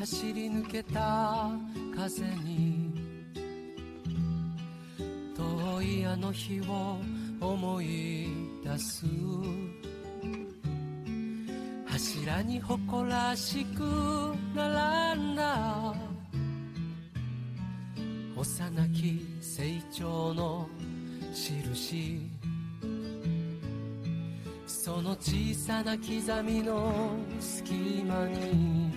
走り抜けた風に遠いあの日を思い出す。柱に誇らしく並んだ。幼き成長の印。その小さな刻みの隙間に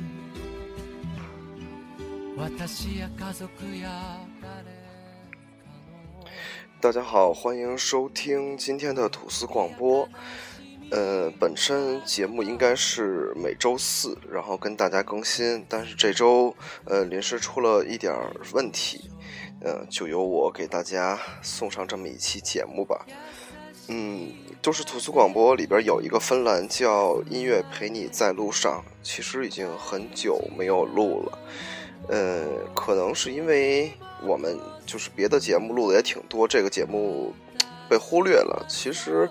大家好，欢迎收听今天的吐司广播。呃，本身节目应该是每周四，然后跟大家更新，但是这周呃临时出了一点儿问题，呃，就由我给大家送上这么一期节目吧。嗯，就是吐司广播里边有一个分栏叫“音乐陪你在路上”，其实已经很久没有录了。呃，可能是因为我们就是别的节目录的也挺多，这个节目被忽略了。其实，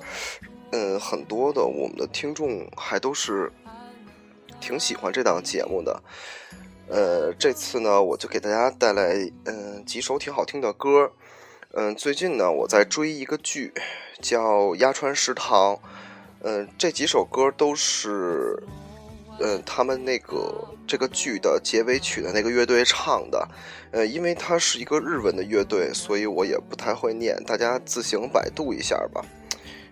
嗯，很多的我们的听众还都是挺喜欢这档节目的。呃，这次呢，我就给大家带来嗯几首挺好听的歌。嗯，最近呢，我在追一个剧，叫《鸭川食堂》。嗯，这几首歌都是，嗯，他们那个这个剧的结尾曲的那个乐队唱的。呃，因为它是一个日文的乐队，所以我也不太会念，大家自行百度一下吧。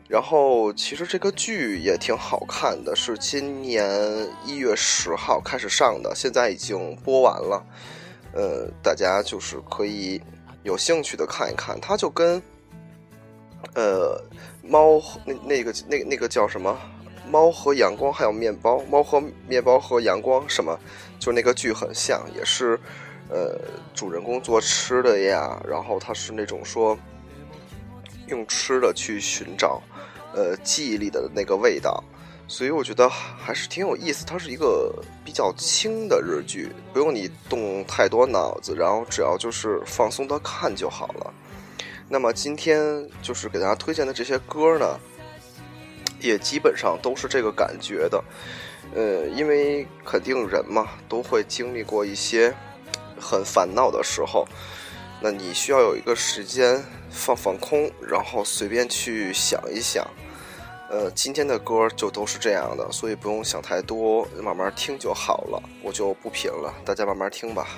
然后，其实这个剧也挺好看的，是今年一月十号开始上的，现在已经播完了。呃，大家就是可以。有兴趣的看一看，它就跟，呃，猫那那个那那个叫什么？猫和阳光还有面包，猫和面包和阳光什么？就那个剧很像，也是，呃，主人公做吃的呀，然后他是那种说，用吃的去寻找，呃，记忆里的那个味道，所以我觉得还是挺有意思。它是一个比较轻的日剧，不用你动太多脑子，然后只要就是放松的看就好了。那么今天就是给大家推荐的这些歌呢，也基本上都是这个感觉的。呃，因为肯定人嘛都会经历过一些很烦恼的时候，那你需要有一个时间放放空，然后随便去想一想。呃，今天的歌就都是这样的，所以不用想太多，慢慢听就好了。我就不评了，大家慢慢听吧。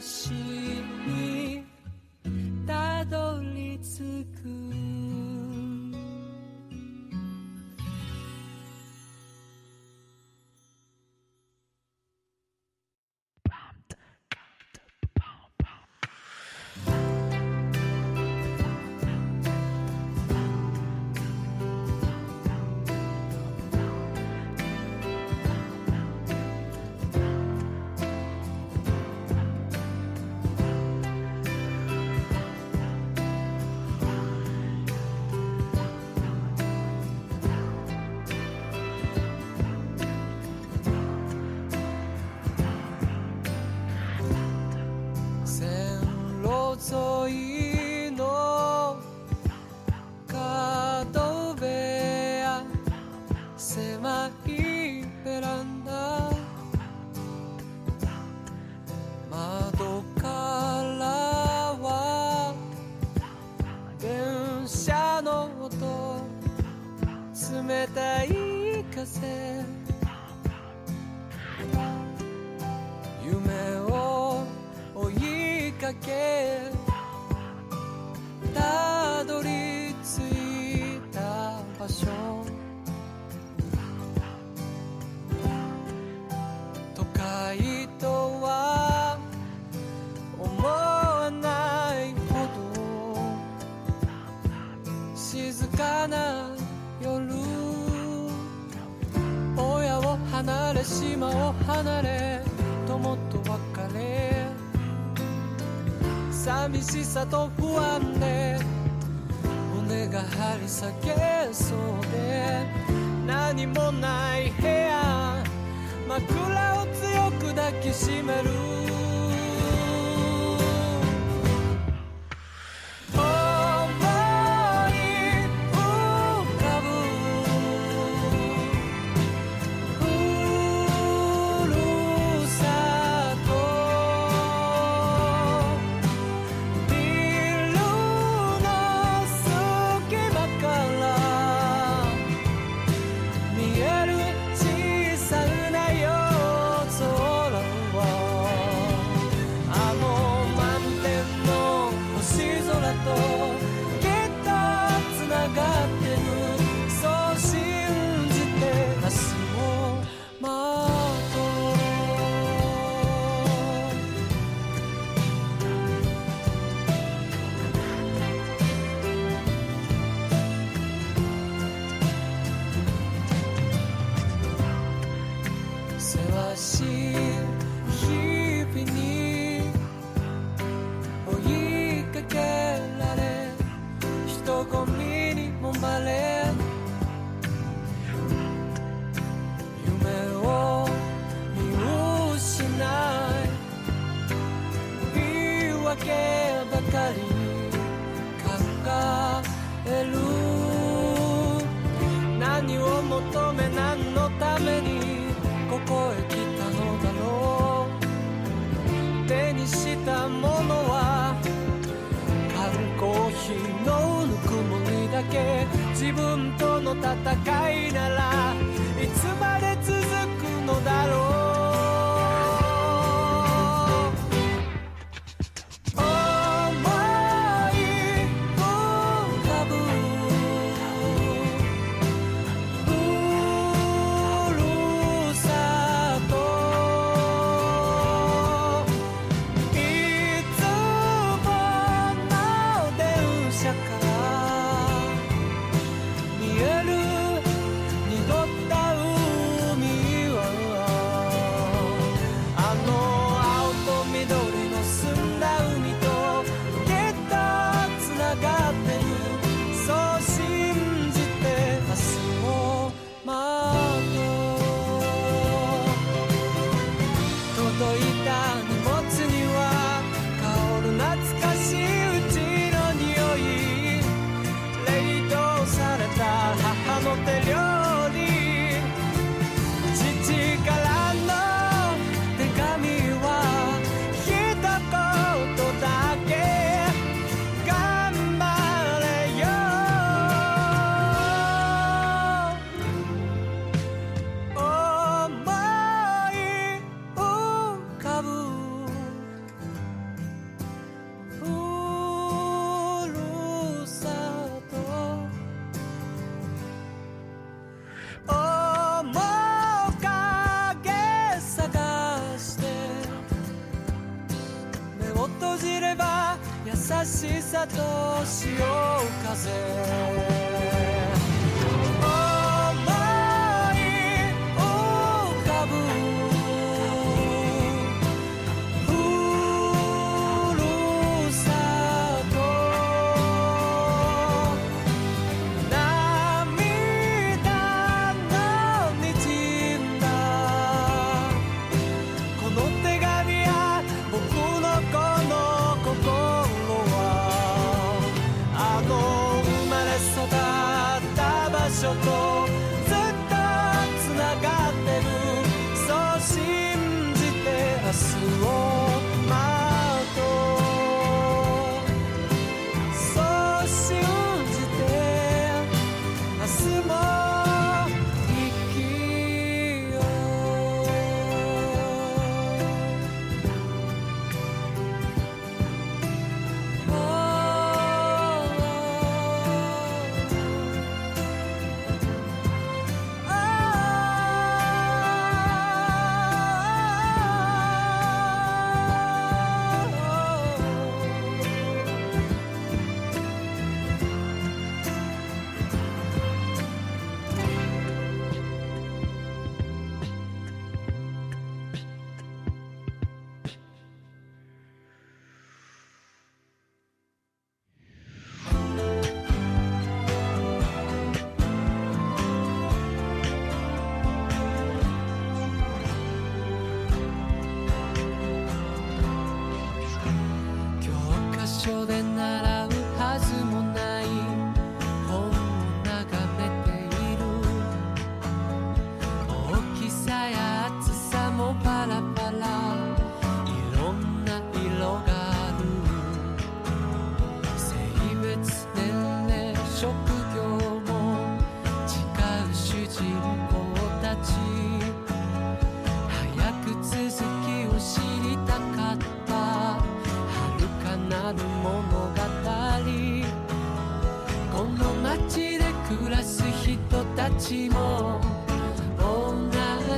心。しさと不安で胸が張り裂けそうで何もない部屋枕を強く抱きしめる。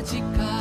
自己看。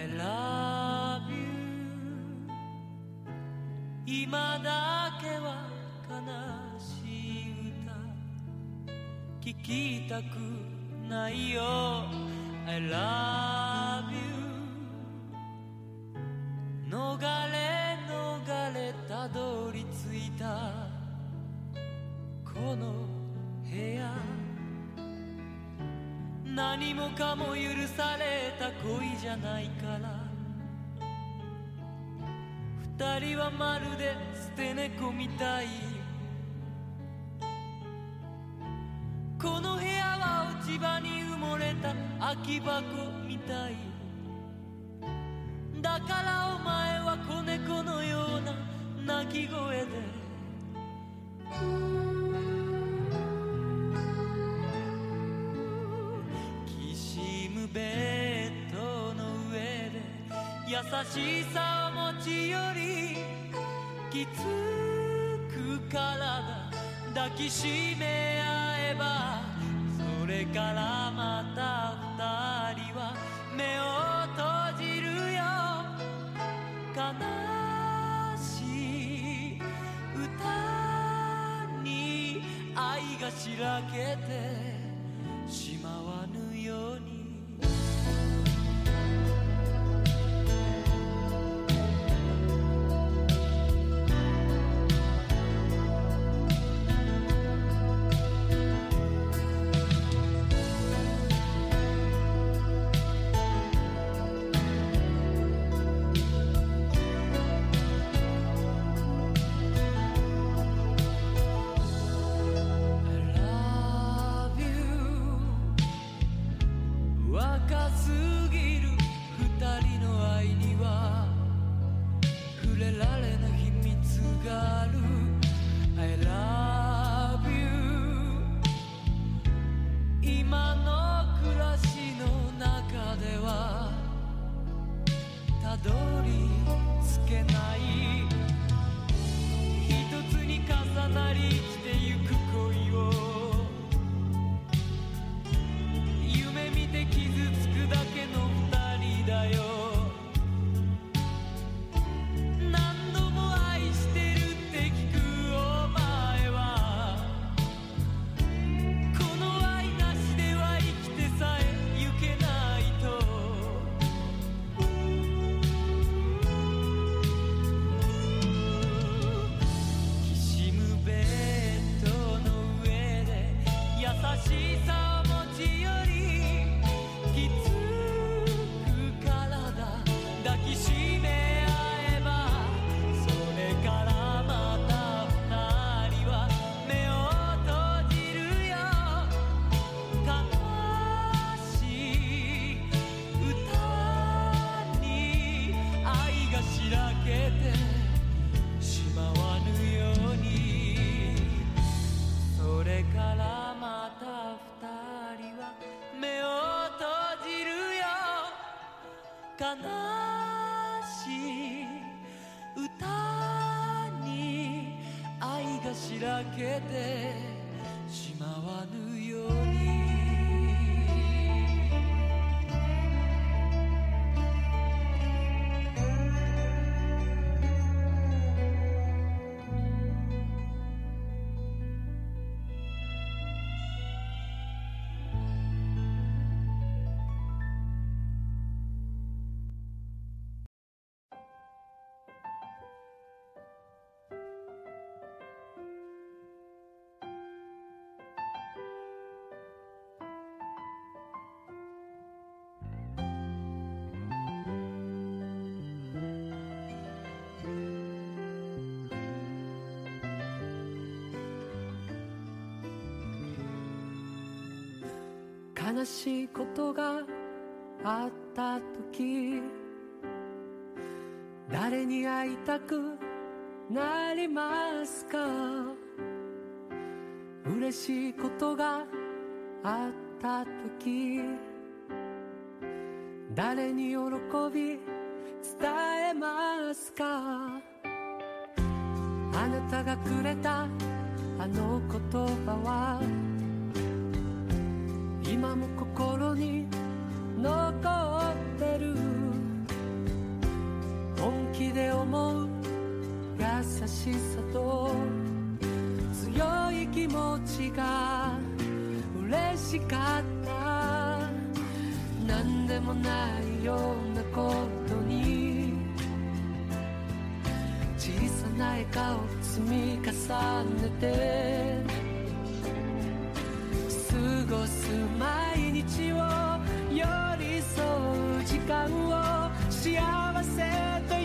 I love you」「今だけは悲しい歌」「聞きたくないよ」「I love you」「逃れ逃れたどり着いた。この部屋」何もかも許された恋じゃないか。まるで捨て猫みたい。この部屋は落ち葉に埋もれた空き箱みたい。だからお前は子猫のような鳴き声で。きしむベッドの上で優しさを持ち寄りきつく体抱きしめ合えばそれからまた二人は目を閉じるよ悲しい歌に愛がしらけてしまわぬように「大西藏。悲しいことがあった時誰に会いたくなりますか？嬉しいことがあった時誰に喜び伝えますか？あなたがくれたあの言葉は今も心に残ってる本気で思う優しさと強い気持ちが嬉しかった。何でもないようなことに小さな笑顔積み重ねてごす毎日を寄り添う時間を幸せと呼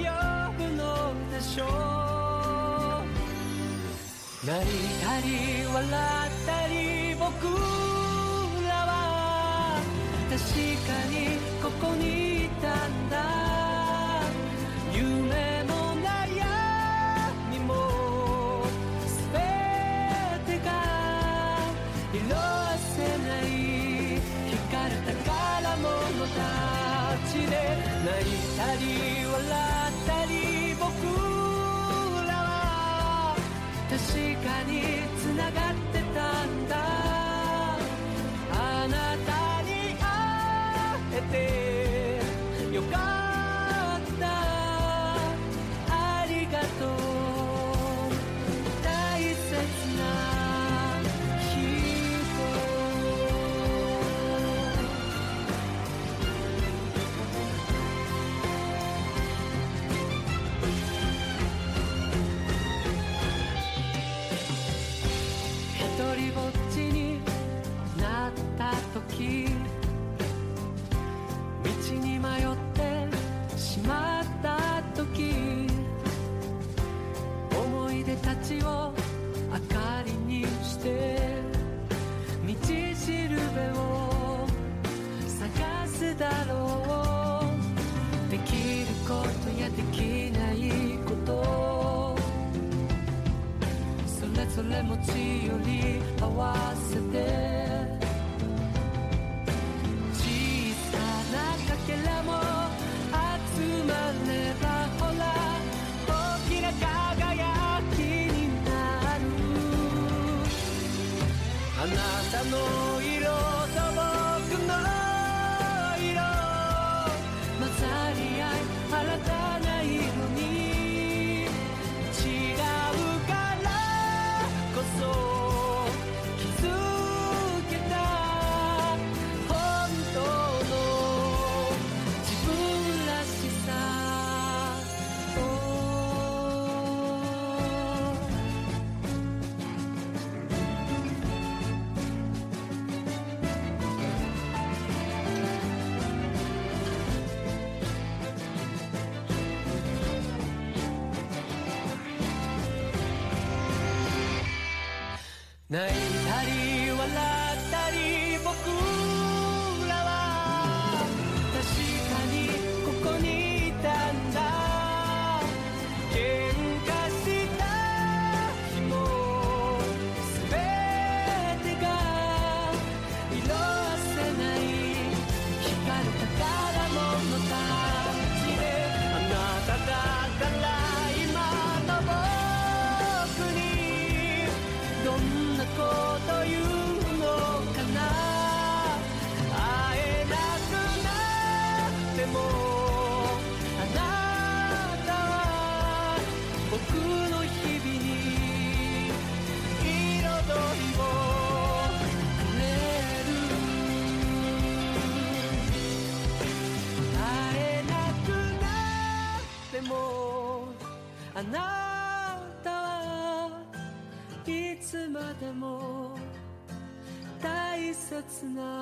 ぶのでしょう。泣いたり笑ったり僕らは確かにここに確かに繋がる night. passing out.